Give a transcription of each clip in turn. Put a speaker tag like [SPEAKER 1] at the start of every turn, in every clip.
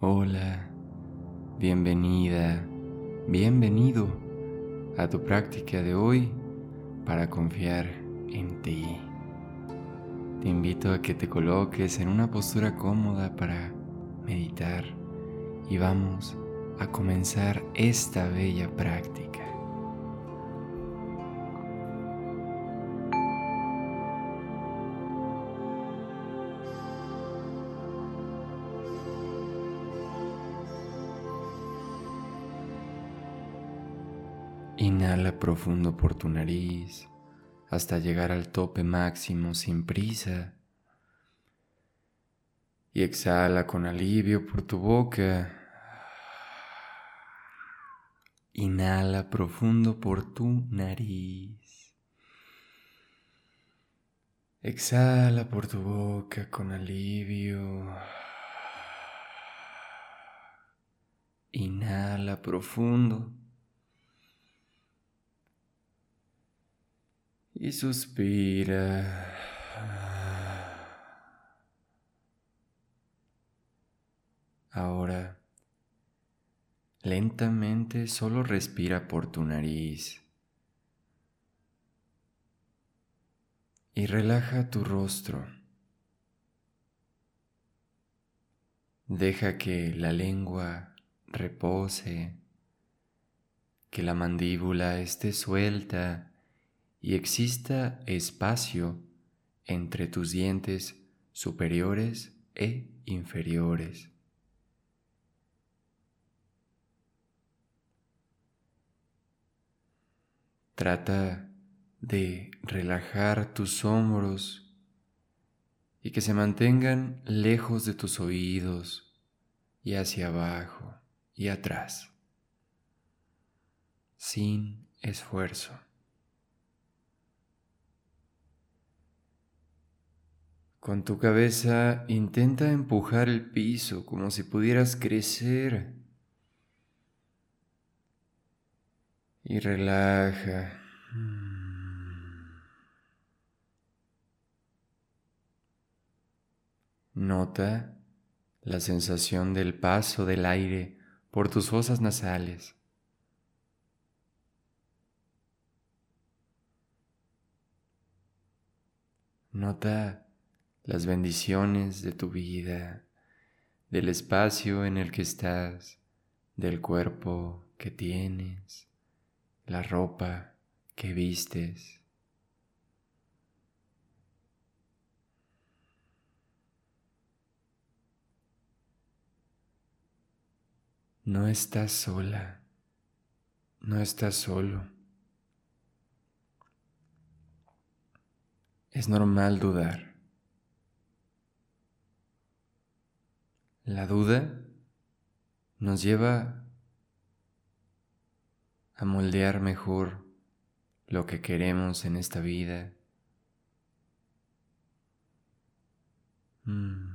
[SPEAKER 1] Hola, bienvenida, bienvenido a tu práctica de hoy para confiar en ti. Te invito a que te coloques en una postura cómoda para meditar y vamos a comenzar esta bella práctica. Inhala profundo por tu nariz hasta llegar al tope máximo sin prisa. Y exhala con alivio por tu boca. Inhala profundo por tu nariz. Exhala por tu boca con alivio. Inhala profundo. Y suspira. Ahora, lentamente solo respira por tu nariz y relaja tu rostro. Deja que la lengua repose, que la mandíbula esté suelta y exista espacio entre tus dientes superiores e inferiores. Trata de relajar tus hombros y que se mantengan lejos de tus oídos y hacia abajo y atrás, sin esfuerzo. Con tu cabeza intenta empujar el piso como si pudieras crecer. Y relaja. Nota la sensación del paso del aire por tus fosas nasales. Nota las bendiciones de tu vida, del espacio en el que estás, del cuerpo que tienes, la ropa que vistes. No estás sola, no estás solo. Es normal dudar. La duda nos lleva a moldear mejor lo que queremos en esta vida. Mm.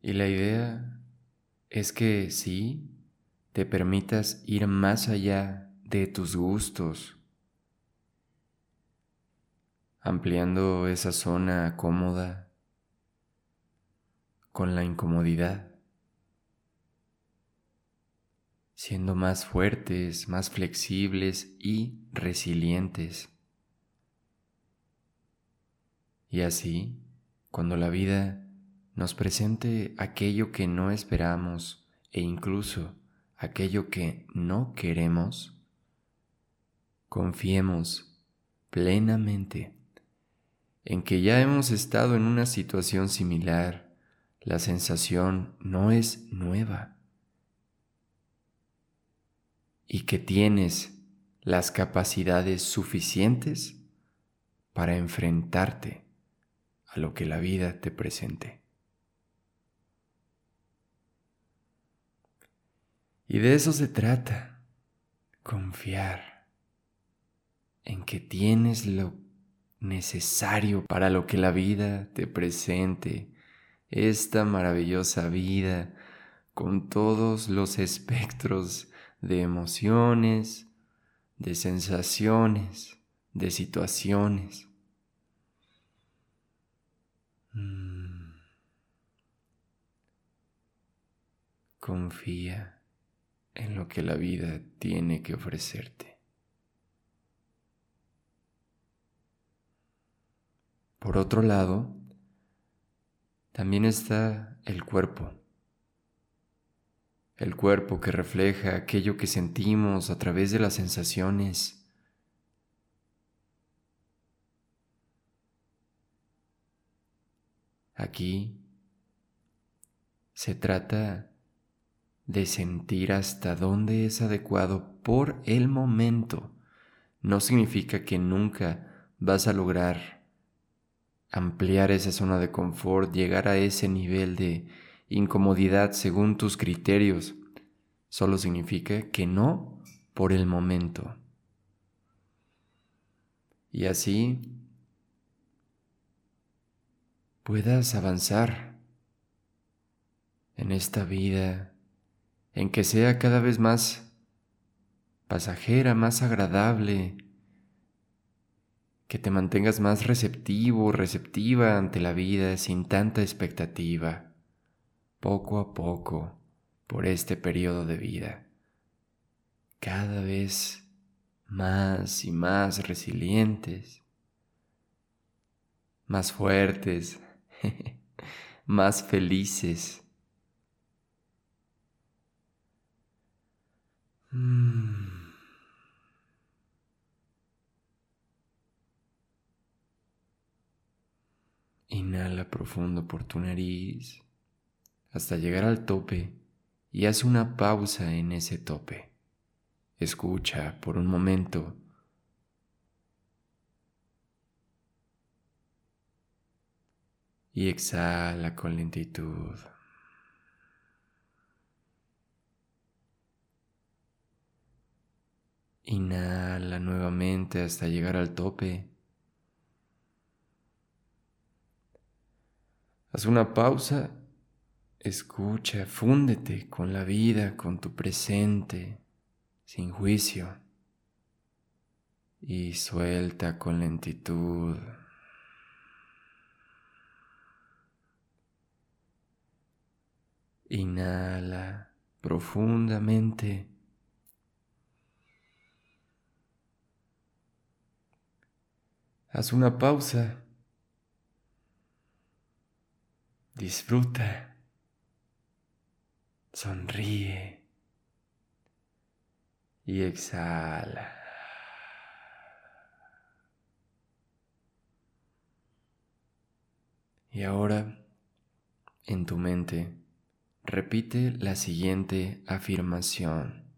[SPEAKER 1] Y la idea es que sí, te permitas ir más allá de tus gustos, ampliando esa zona cómoda con la incomodidad, siendo más fuertes, más flexibles y resilientes. Y así, cuando la vida nos presente aquello que no esperamos e incluso aquello que no queremos, confiemos plenamente en que ya hemos estado en una situación similar la sensación no es nueva y que tienes las capacidades suficientes para enfrentarte a lo que la vida te presente. Y de eso se trata, confiar en que tienes lo necesario para lo que la vida te presente esta maravillosa vida con todos los espectros de emociones, de sensaciones, de situaciones. Mm. Confía en lo que la vida tiene que ofrecerte. Por otro lado, también está el cuerpo. El cuerpo que refleja aquello que sentimos a través de las sensaciones. Aquí se trata de sentir hasta dónde es adecuado por el momento. No significa que nunca vas a lograr ampliar esa zona de confort, llegar a ese nivel de incomodidad según tus criterios. Solo significa que no por el momento. Y así puedas avanzar en esta vida en que sea cada vez más pasajera, más agradable, que te mantengas más receptivo, receptiva ante la vida sin tanta expectativa, poco a poco, por este periodo de vida, cada vez más y más resilientes, más fuertes, más felices Mm. Inhala profundo por tu nariz hasta llegar al tope y haz una pausa en ese tope. Escucha por un momento. Y exhala con lentitud. Inhala nuevamente hasta llegar al tope. Haz una pausa, escucha, fúndete con la vida, con tu presente, sin juicio. Y suelta con lentitud. Inhala profundamente. Haz una pausa. Disfruta. Sonríe. Y exhala. Y ahora, en tu mente, repite la siguiente afirmación.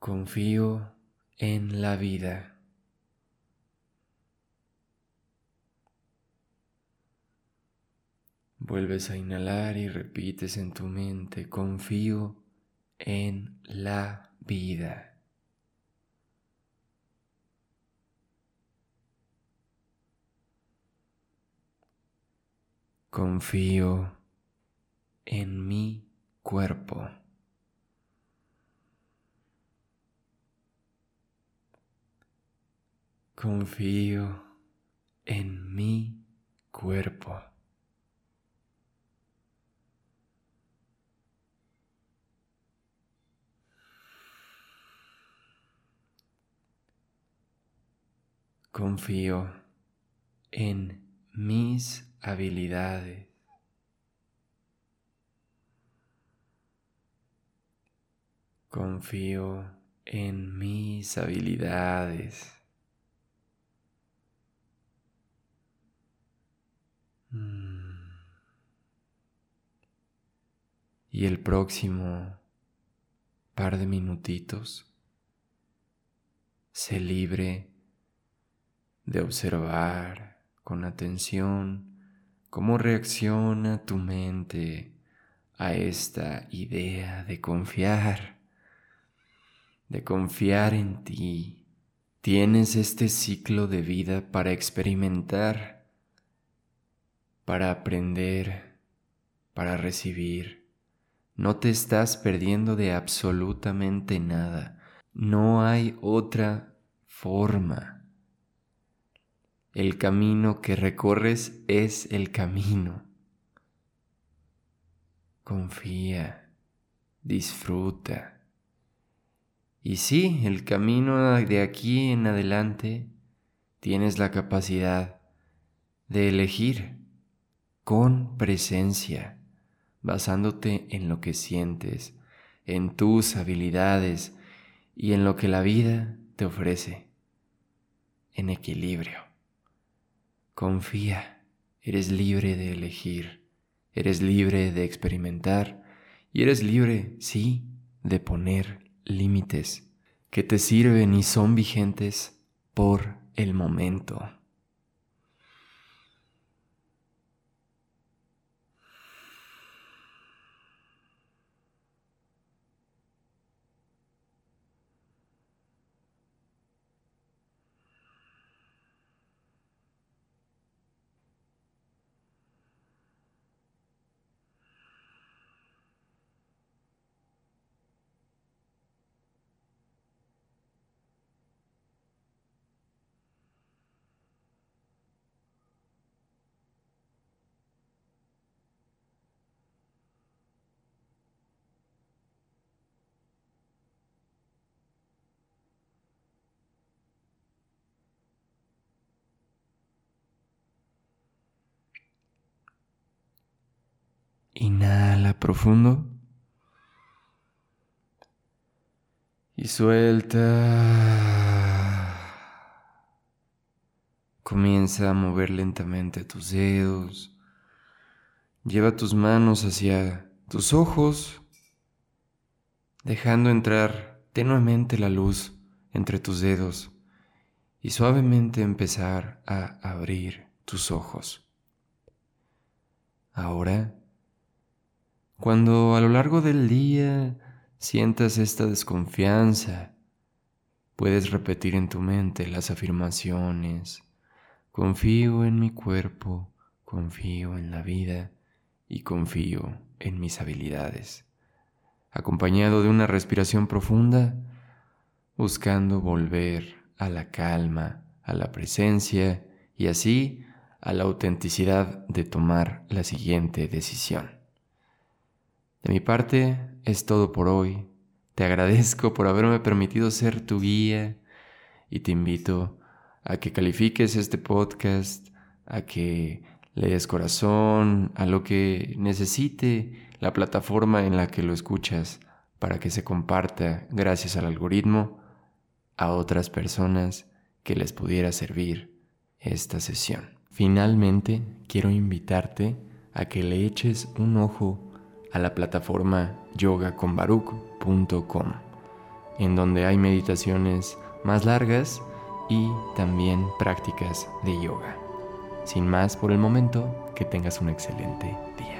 [SPEAKER 1] Confío en la vida. Vuelves a inhalar y repites en tu mente, confío en la vida. Confío en mi cuerpo. Confío en mi cuerpo. Confío en mis habilidades. Confío en mis habilidades. Mm. Y el próximo par de minutitos, se libre de observar con atención cómo reacciona tu mente a esta idea de confiar, de confiar en ti. Tienes este ciclo de vida para experimentar para aprender, para recibir. No te estás perdiendo de absolutamente nada. No hay otra forma. El camino que recorres es el camino. confía, disfruta. Y sí, el camino de aquí en adelante tienes la capacidad de elegir con presencia, basándote en lo que sientes, en tus habilidades y en lo que la vida te ofrece, en equilibrio. Confía, eres libre de elegir, eres libre de experimentar. Y eres libre, sí, de poner límites que te sirven y son vigentes por el momento. Profundo. Y suelta. Comienza a mover lentamente tus dedos. Lleva tus manos hacia tus ojos, dejando entrar tenuemente la luz entre tus dedos y suavemente empezar a abrir tus ojos. Ahora cuando a lo largo del día sientas esta desconfianza, puedes repetir en tu mente las afirmaciones, confío en mi cuerpo, confío en la vida y confío en mis habilidades, acompañado de una respiración profunda, buscando volver a la calma, a la presencia y así a la autenticidad de tomar la siguiente decisión. De mi parte es todo por hoy. Te agradezco por haberme permitido ser tu guía y te invito a que califiques este podcast, a que le des corazón a lo que necesite la plataforma en la que lo escuchas para que se comparta gracias al algoritmo a otras personas que les pudiera servir esta sesión. Finalmente, quiero invitarte a que le eches un ojo a la plataforma yogaconbaruch.com, en donde hay meditaciones más largas y también prácticas de yoga. Sin más por el momento, que tengas un excelente día.